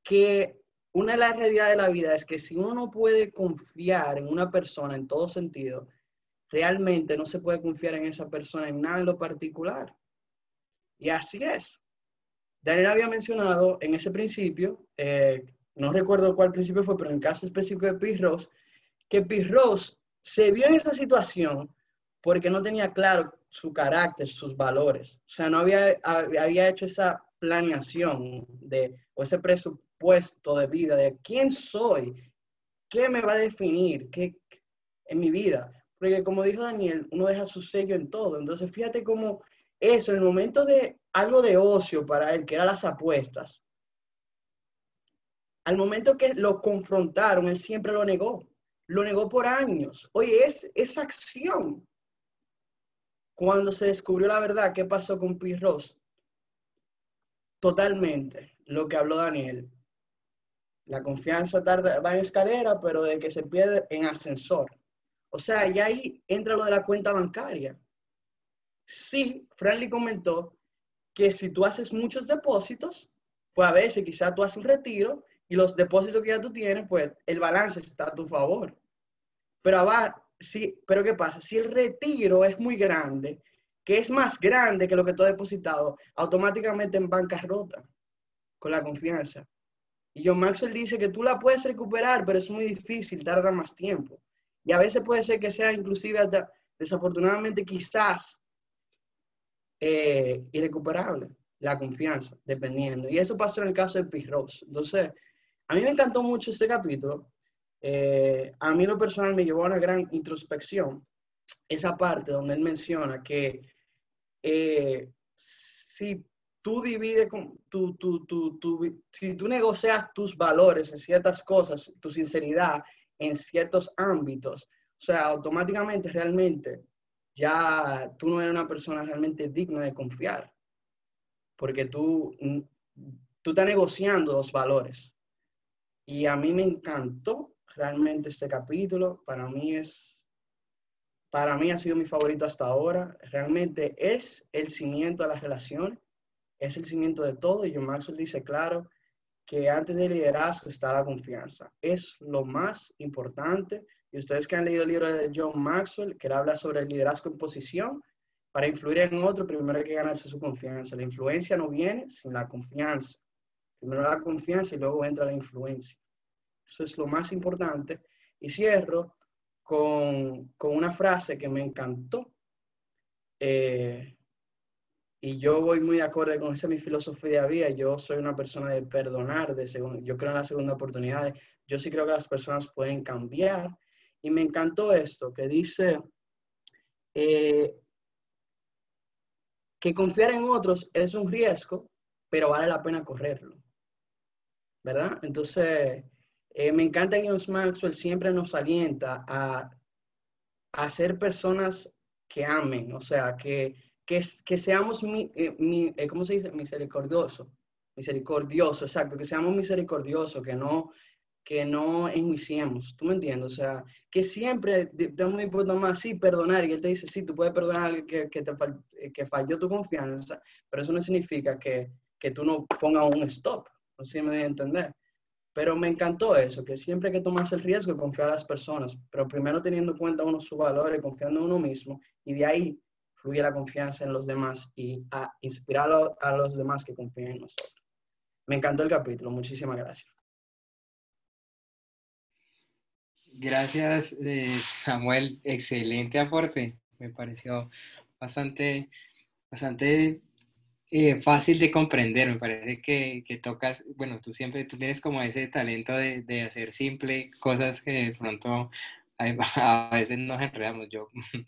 que una de las realidades de la vida es que si uno no puede confiar en una persona en todo sentido, realmente no se puede confiar en esa persona en nada en lo particular. Y así es. Daniel había mencionado en ese principio, eh, no recuerdo cuál principio fue, pero en el caso específico de Pirros, que Pirros se vio en esa situación porque no tenía claro su carácter, sus valores. O sea, no había, había hecho esa planeación de, o ese presupuesto de vida de quién soy, qué me va a definir qué, en mi vida. Porque como dijo Daniel, uno deja su sello en todo. Entonces, fíjate cómo eso, el momento de algo de ocio para él, que eran las apuestas, al momento que lo confrontaron, él siempre lo negó. Lo negó por años. Oye, es esa acción cuando se descubrió la verdad, ¿qué pasó con Pirros? Totalmente lo que habló Daniel. La confianza tarda, va en escalera, pero de que se pierde en ascensor. O sea, y ahí entra lo de la cuenta bancaria. Sí, Franly comentó que si tú haces muchos depósitos, pues a veces quizás tú haces un retiro y los depósitos que ya tú tienes, pues el balance está a tu favor. Pero va, sí, pero ¿qué pasa? Si el retiro es muy grande, que es más grande que lo que tú has depositado, automáticamente en bancarrota con la confianza. Y John Maxwell dice que tú la puedes recuperar, pero es muy difícil, tarda más tiempo. Y a veces puede ser que sea inclusive desafortunadamente quizás eh, irrecuperable la confianza, dependiendo. Y eso pasó en el caso de Pirros. Entonces, a mí me encantó mucho este capítulo eh, a mí lo personal me llevó a una gran introspección, esa parte donde él menciona que eh, si tú divides, con, tu, tu, tu, si tú negocias tus valores en ciertas cosas, tu sinceridad en ciertos ámbitos, o sea, automáticamente realmente ya tú no eres una persona realmente digna de confiar, porque tú, tú estás negociando los valores. Y a mí me encantó realmente este capítulo. Para mí es, para mí ha sido mi favorito hasta ahora. Realmente es el cimiento de la relación, es el cimiento de todo. Y John Maxwell dice claro que antes del liderazgo está la confianza. Es lo más importante. Y ustedes que han leído el libro de John Maxwell, que habla sobre el liderazgo en posición, para influir en otro, primero hay que ganarse su confianza. La influencia no viene sin la confianza. Primero la confianza y luego entra la influencia. Eso es lo más importante. Y cierro con, con una frase que me encantó. Eh, y yo voy muy acorde con esa mi filosofía de vida. Yo soy una persona de perdonar, de yo creo en la segunda oportunidad. Yo sí creo que las personas pueden cambiar. Y me encantó esto que dice eh, que confiar en otros es un riesgo, pero vale la pena correrlo. ¿Verdad? Entonces, eh, me encanta que James Maxwell siempre nos alienta a, a ser personas que amen, o sea, que, que, seamos, mi, eh, eh, ¿cómo se dice? Misericordioso. Misericordioso, exacto, que seamos misericordiosos, que no, que no enjuiciemos, ¿tú me entiendes? O sea, que siempre tenemos un importa más, sí, perdonar, y él te dice, sí, tú puedes perdonar que, que, te eh, que falló tu confianza, pero eso no significa que, que tú no pongas un stop, no sé si me voy a entender. Pero me encantó eso, que siempre que tomarse el riesgo de confiar a las personas, pero primero teniendo en cuenta uno sus valores, confiando en uno mismo, y de ahí fluye la confianza en los demás y a inspirar a los demás que confíen en nosotros. Me encantó el capítulo, muchísimas gracias. Gracias, eh, Samuel. Excelente aporte. Me pareció bastante, bastante eh, fácil de comprender. Me parece que, que, tocas, bueno, tú siempre tú tienes como ese talento de, de hacer simple cosas que de pronto [LAUGHS] a veces nos enredamos. Yo [LAUGHS]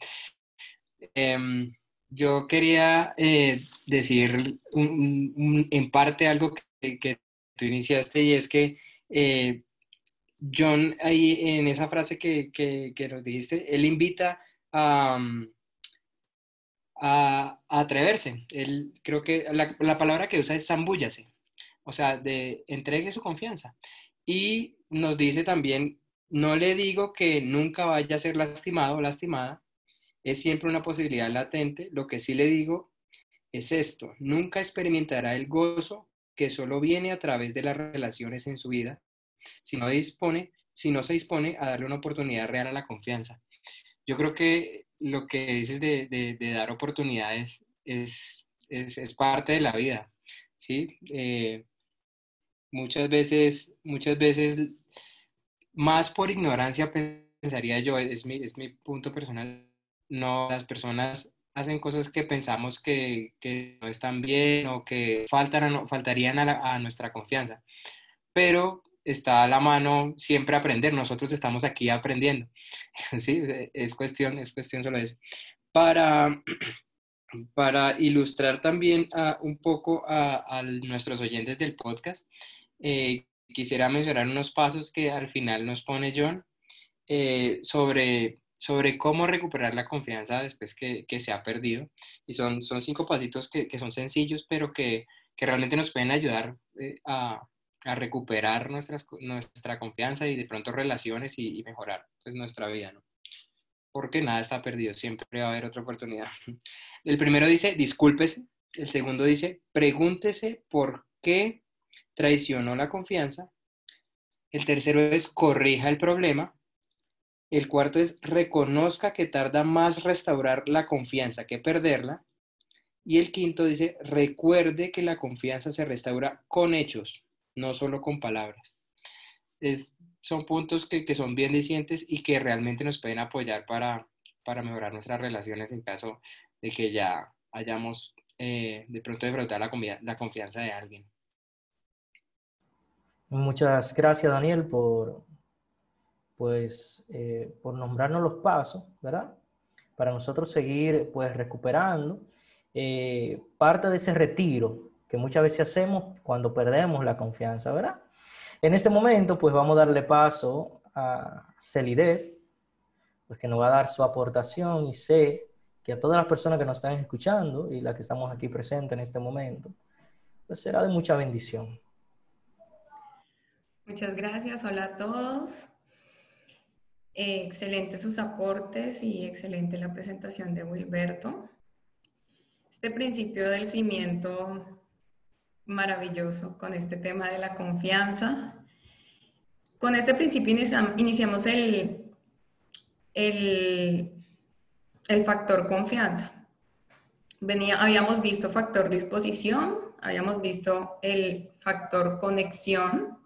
Em, yo quería eh, decir en parte algo que, tú iniciaste y es que John ahí en esa frase que, que, nos dijiste, él invita a, a, atreverse. Él, creo que la, la, palabra que usa es zambúllase, o sea, de entregue su confianza. Y nos dice también, no le digo que nunca vaya a ser lastimado o lastimada, es siempre una posibilidad latente. Lo que sí le digo es esto, nunca experimentará el gozo que solo viene a través de las relaciones en su vida, si no, dispone, si no se dispone a darle una oportunidad real a la confianza. Yo creo que lo que dices de, dar oportunidades es, es, parte de la vida, ¿sí? Eh, muchas veces, muchas veces, más por ignorancia pensaría yo, es mi, es mi punto personal, no, las personas hacen cosas que pensamos que, que no están bien o que faltan, faltarían a, nuestra confianza. Pero está a la mano siempre aprender. Nosotros estamos aquí aprendiendo. [LAUGHS] ¿Sí? Es cuestión, es cuestión solo eso. Para, [CLEARS THROAT] para ilustrar también un poco a, nuestros oyentes del podcast, eh, quisiera mencionar unos pasos que al final nos pone John eh, sobre sobre cómo recuperar la confianza después que, que se ha perdido. Y son, son cinco pasitos que, que son sencillos, pero que, que, realmente nos pueden ayudar eh, a, a, recuperar nuestras, nuestra confianza y de pronto relaciones y, mejorar pues, nuestra vida, ¿no? Porque nada está perdido, siempre va a haber otra oportunidad. [LAUGHS] El primero dice, discúlpese. El segundo dice, pregúntese por qué traicionó la confianza. El tercero es, corrija el problema. El cuarto es reconozca que tarda más restaurar la confianza que perderla. Y el quinto dice, recuerde que la confianza se restaura con hechos, no solo con palabras. Es, son puntos que, son bien dicientes y que realmente nos pueden apoyar para, para mejorar nuestras relaciones en caso de que ya hayamos eh, de pronto defraudado la, la confianza de alguien. Muchas gracias, Daniel, por, pues, eh, por nombrarnos los pasos, ¿verdad? Para nosotros seguir, pues, recuperando eh, parte de ese retiro que muchas veces hacemos cuando perdemos la confianza, ¿verdad? En este momento, pues, vamos a darle paso a Celidet, pues, que nos va a dar su aportación y sé que a todas las personas que nos están escuchando y las que estamos aquí presentes en este momento, pues será de mucha bendición. Muchas gracias. Hola a todos. Eh, excelente sus aportes y excelente la presentación de Wilberto. Este principio del cimiento maravilloso con este tema de la confianza. Con este principio iniciamos el, el, el factor confianza. Venía, habíamos visto factor disposición, habíamos visto el factor conexión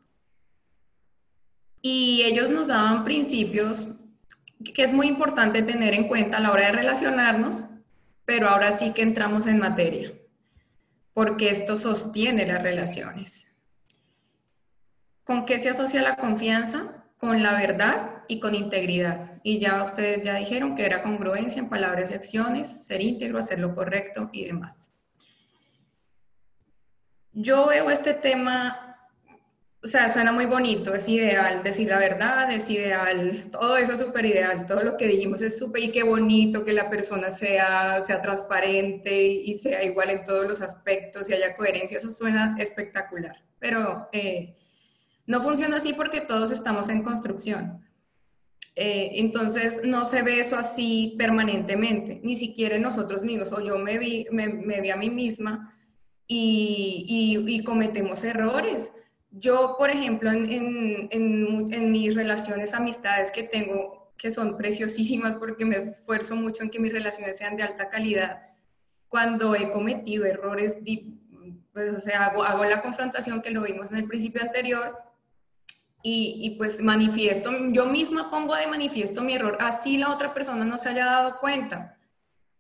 y ellos nos daban principios que es muy importante tener en cuenta a la hora de relacionarnos, pero ahora sí que entramos en materia. Porque esto sostiene las relaciones. ¿Con qué se asocia la confianza? Con la verdad y con integridad. Y ya ustedes ya dijeron que era congruencia en palabras y acciones, ser íntegro, hacer lo correcto y demás. Yo veo este tema o sea, suena muy bonito, es ideal decir la verdad, es ideal, todo eso es súper ideal, todo lo que dijimos es súper y qué bonito que la persona sea, sea transparente y sea igual en todos los aspectos y haya coherencia, eso suena espectacular, pero eh, no funciona así porque todos estamos en construcción. Eh, entonces no se ve eso así permanentemente, ni siquiera nosotros mismos, o yo me vi, me, vi a mí misma y cometemos errores yo, por ejemplo, en, mis relaciones, amistades que tengo, que son preciosísimas porque me esfuerzo mucho en que mis relaciones sean de alta calidad, cuando he cometido errores, pues, o sea, hago, hago la confrontación que lo vimos en el principio anterior y, y, pues manifiesto, yo misma pongo de manifiesto mi error, así la otra persona no se haya dado cuenta.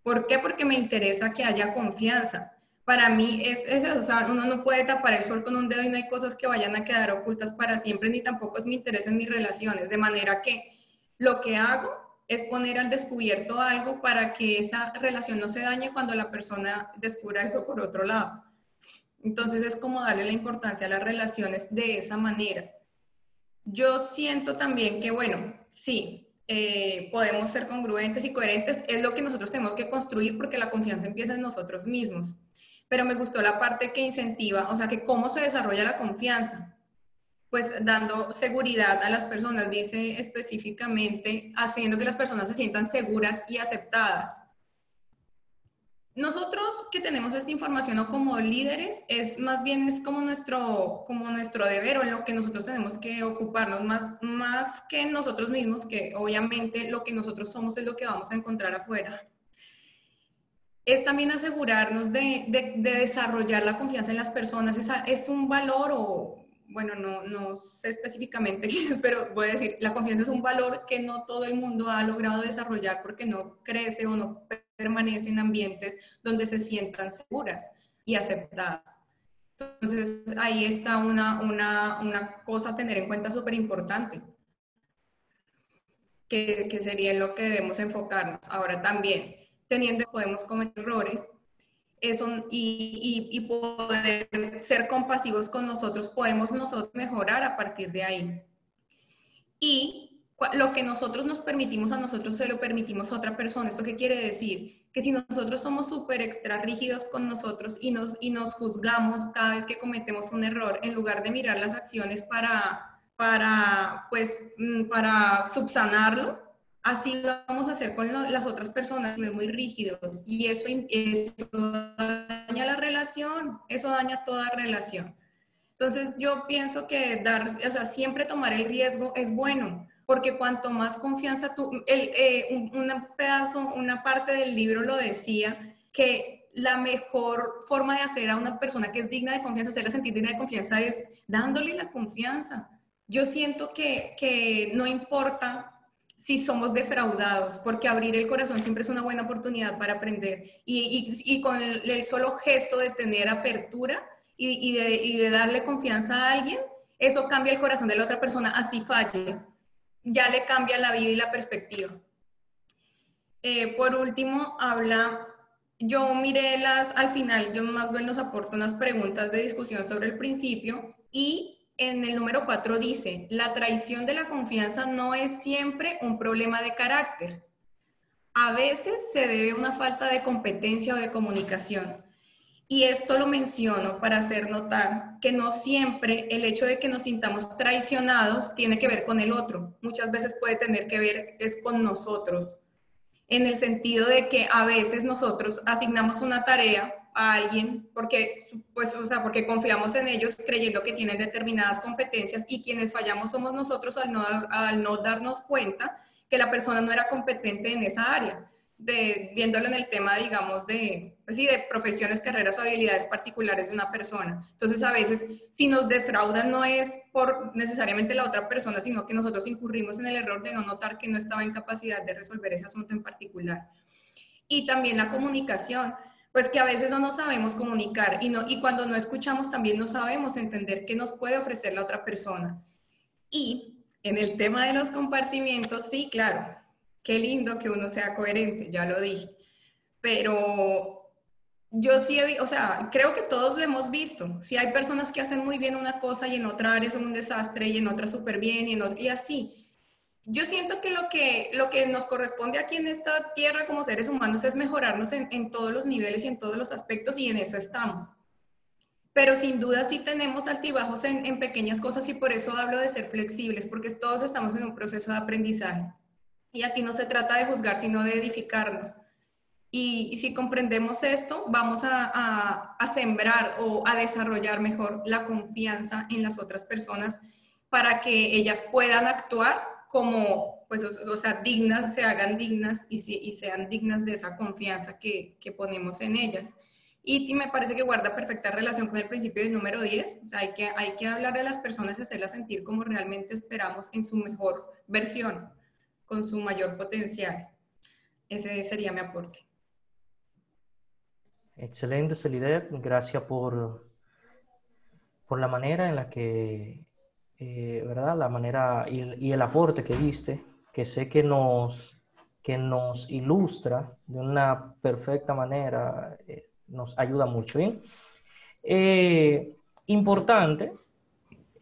¿Por qué? Porque me interesa que haya confianza para mí es, eso, o sea, uno no puede tapar el sol con un dedo y no hay cosas que vayan a quedar ocultas para siempre, ni tampoco es mi interés en mis relaciones, de manera que lo que hago es poner al descubierto algo para que esa relación no se dañe cuando la persona descubra eso por otro lado. Entonces es como darle la importancia a las relaciones de esa manera. Yo siento también que, bueno, sí, eh, podemos ser congruentes y coherentes, es lo que nosotros tenemos que construir porque la confianza empieza en nosotros mismos pero me gustó la parte que incentiva, o sea, que cómo se desarrolla la confianza, pues dando seguridad a las personas, dice específicamente, haciendo que las personas se sientan seguras y aceptadas. Nosotros que tenemos esta información o como líderes, es más bien es como nuestro, como nuestro deber o en lo que nosotros tenemos que ocuparnos, más, más que nosotros mismos, que obviamente lo que nosotros somos es lo que vamos a encontrar afuera es también asegurarnos de, desarrollar la confianza en las personas. Es, es un valor o, bueno, no, no, sé específicamente [LAUGHS] qué es, pero voy a decir, la confianza es un valor que no todo el mundo ha logrado desarrollar porque no crece o no permanece en ambientes donde se sientan seguras y aceptadas. Entonces, ahí está una, una, una cosa a tener en cuenta súper importante, que, que sería en lo que debemos enfocarnos. Ahora también, teniendo podemos cometer errores eso, y, y, poder ser compasivos con nosotros, podemos nosotros mejorar a partir de ahí. Y lo que nosotros nos permitimos a nosotros se lo permitimos a otra persona. ¿Esto qué quiere decir? Que si nosotros somos súper extra rígidos con nosotros y nos, y nos juzgamos cada vez que cometemos un error, en lugar de mirar las acciones para, para, pues, mm, para subsanarlo, Así vamos a hacer con las otras personas, muy rígidos. Y eso, daña la relación, eso daña toda relación. Entonces yo pienso que dar, o sea, siempre tomar el riesgo es bueno, porque cuanto más confianza tú, el, eh, un, pedazo, una parte del libro lo decía, que la mejor forma de hacer a una persona que es digna de confianza, hacerla sentir digna de confianza es dándole la confianza. Yo siento que, que no importa si somos defraudados, porque abrir el corazón siempre es una buena oportunidad para aprender. Y, con el, solo gesto de tener apertura y, de, darle confianza a alguien, eso cambia el corazón de la otra persona, así falle. Ya le cambia la vida y la perspectiva. Eh, por último, habla, yo miré las, al final, yo más bien nos aporto unas preguntas de discusión sobre el principio y en el número 4 dice, la traición de la confianza no es siempre un problema de carácter. A veces se debe a una falta de competencia o de comunicación. Y esto lo menciono para hacer notar que no siempre el hecho de que nos sintamos traicionados tiene que ver con el otro. Muchas veces puede tener que ver es con nosotros. En el sentido de que a veces nosotros asignamos una tarea a alguien porque, pues, o sea, porque confiamos en ellos creyendo que tienen determinadas competencias y quienes fallamos somos nosotros al no, al no darnos cuenta que la persona no era competente en esa área, de, viéndolo en el tema, digamos, de, pues sí, de profesiones, carreras o habilidades particulares de una persona. Entonces, a veces, si nos defraudan, no es por necesariamente la otra persona, sino que nosotros incurrimos en el error de no notar que no estaba en capacidad de resolver ese asunto en particular. Y también la comunicación pues que a veces no nos sabemos comunicar y, no, y cuando no escuchamos también no sabemos entender qué nos puede ofrecer la otra persona. Y en el tema de los compartimientos, sí, claro, qué lindo que uno sea coherente, ya lo dije, pero yo sí, he, o sea, creo que todos lo hemos visto. Si hay personas que hacen muy bien una cosa y en otra área son un desastre y en otra súper bien y, en y así yo siento que lo, que lo que nos corresponde aquí en esta tierra como seres humanos es mejorarnos en, todos los niveles y en todos los aspectos y en eso estamos. Pero sin duda sí tenemos altibajos en, en pequeñas cosas y por eso hablo de ser flexibles, porque todos estamos en un proceso de aprendizaje. Y aquí no se trata de juzgar, sino de edificarnos. Y, si comprendemos esto, vamos a, a, a, sembrar o a desarrollar mejor la confianza en las otras personas para que ellas puedan actuar como, pues, o, sea, dignas, se hagan dignas y, y, sean dignas de esa confianza que, que ponemos en ellas. Y, me parece que guarda perfecta relación con el principio del número 10, o sea, hay que, hay que hablar a las personas y hacerlas sentir como realmente esperamos en su mejor versión, con su mayor potencial. Ese sería mi aporte. Excelente, Celider. Gracias por, por la manera en la que eh, ¿verdad? La manera y, el aporte que diste, que sé que nos, que nos ilustra de una perfecta manera, eh, nos ayuda mucho. ¿bien? Eh, importante,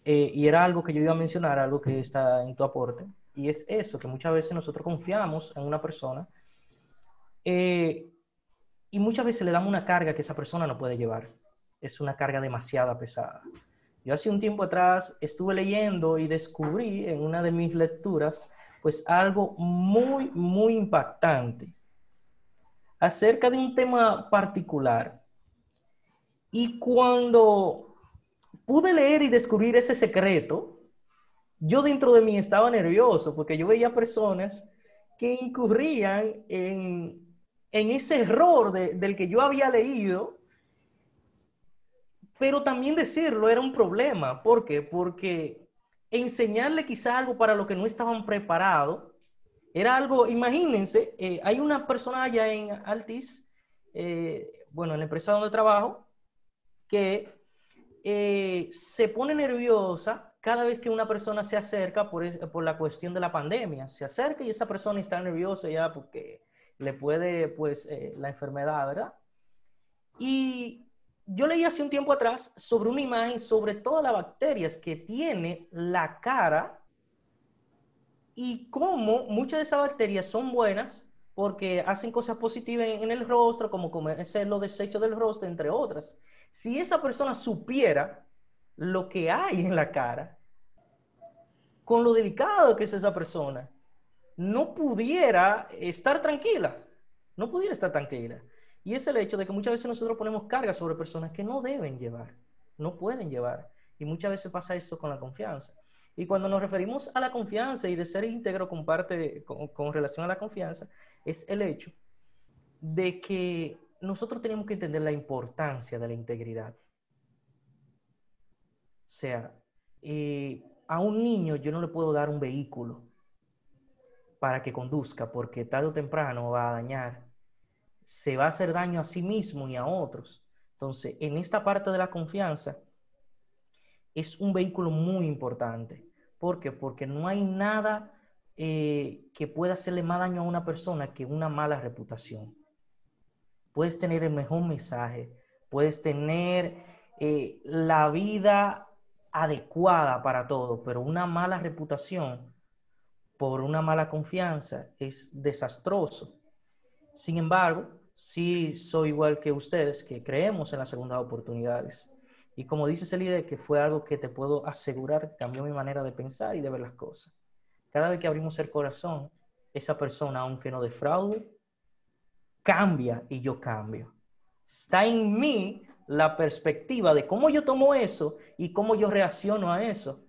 y era algo que yo iba a mencionar, algo que está en tu aporte, y es eso, que muchas veces nosotros confiamos en una persona y muchas veces le damos una carga que esa persona no puede llevar. Es una carga demasiado pesada. Yo hace un tiempo atrás estuve leyendo y descubrí en una de mis lecturas pues algo muy, muy impactante acerca de un tema particular. Y cuando pude leer y descubrir ese secreto, yo dentro de mí estaba nervioso porque yo veía personas que incurrían en, ese error del que yo había leído pero también decirlo era un problema. ¿Por qué? Porque enseñarle quizá algo para lo que no estaban preparados era algo, imagínense, eh, hay una persona allá en Altis, eh, bueno, en la empresa donde trabajo, que eh, se pone nerviosa cada vez que una persona se acerca por, por, la cuestión de la pandemia. Se acerca y esa persona está nerviosa ya porque le puede, pues, la enfermedad, ¿verdad? Y yo leí hace un tiempo atrás sobre una imagen sobre todas las bacterias que tiene la cara y cómo muchas de esas bacterias son buenas porque hacen cosas positivas en, el rostro, como comerse los desechos del rostro, entre otras. Si esa persona supiera lo que hay en la cara, con lo delicado que es esa persona, no pudiera estar tranquila, no pudiera estar tranquila. Y es el hecho de que muchas veces nosotros ponemos carga sobre personas que no deben llevar, no pueden llevar. Y muchas veces pasa esto con la confianza. Y cuando nos referimos a la confianza y de ser íntegro con, con, relación a la confianza, es el hecho de que nosotros tenemos que entender la importancia de la integridad. O sea, eh, a un niño yo no le puedo dar un vehículo para que conduzca porque tarde o temprano va a dañar se va a hacer daño a sí mismo y a otros. Entonces, en esta parte de la confianza, es un vehículo muy importante. ¿Por qué? Porque no hay nada eh, que pueda hacerle más daño a una persona que una mala reputación. Puedes tener el mejor mensaje, puedes tener eh, la vida adecuada para todo, pero una mala reputación por una mala confianza es desastroso. Sin embargo, sí soy igual que ustedes, que creemos en las segundas oportunidades. Y como dice ese líder, que fue algo que te puedo asegurar cambió mi manera de pensar y de ver las cosas. Cada vez que abrimos el corazón, esa persona, aunque no defraude, cambia y yo cambio. Está en mí la perspectiva de cómo yo tomo eso y cómo yo reacciono a eso.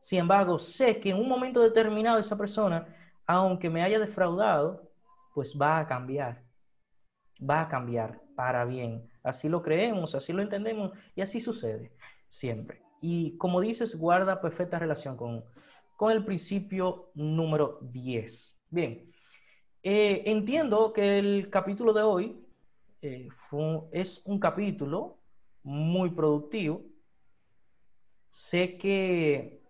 Sin embargo, sé que en un momento determinado esa persona, aunque me haya defraudado, pues va a cambiar. Va a cambiar para bien. Así lo creemos, así lo entendemos y así sucede siempre. Y como dices, guarda perfecta relación con, con el principio número 10. Bien, eh, entiendo que el capítulo de hoy eh, es un capítulo muy productivo. Sé que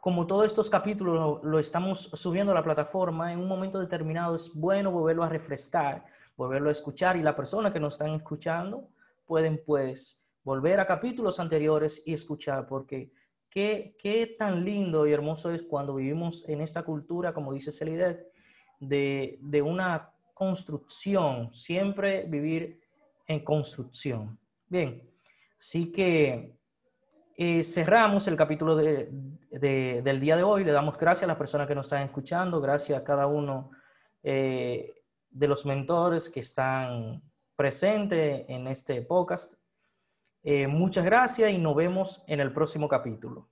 como todos estos capítulos lo, estamos subiendo a la plataforma, en un momento determinado es bueno volverlo a refrescar, volverlo a escuchar y la persona que nos están escuchando pueden pues volver a capítulos anteriores y escuchar porque qué, qué tan lindo y hermoso es cuando vivimos en esta cultura, como dice Celidet, de, de una construcción, siempre vivir en construcción. Bien, así que eh, cerramos el capítulo del día de hoy. Le damos gracias a las personas que nos están escuchando, gracias a cada uno eh, de los mentores que están presentes en este podcast. Eh, muchas gracias y nos vemos en el próximo capítulo.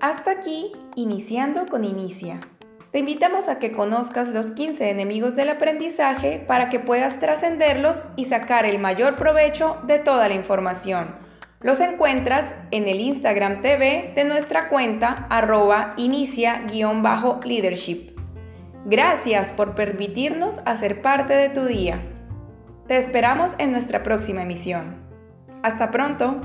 Hasta aquí, iniciando con Inicia. Te invitamos a que conozcas los 15 enemigos del aprendizaje para que puedas trascenderlos y sacar el mayor provecho de toda la información. Los encuentras en el Instagram TV de nuestra cuenta arroba inicia-leadership. Gracias por permitirnos hacer parte de tu día. Te esperamos en nuestra próxima emisión. Hasta pronto.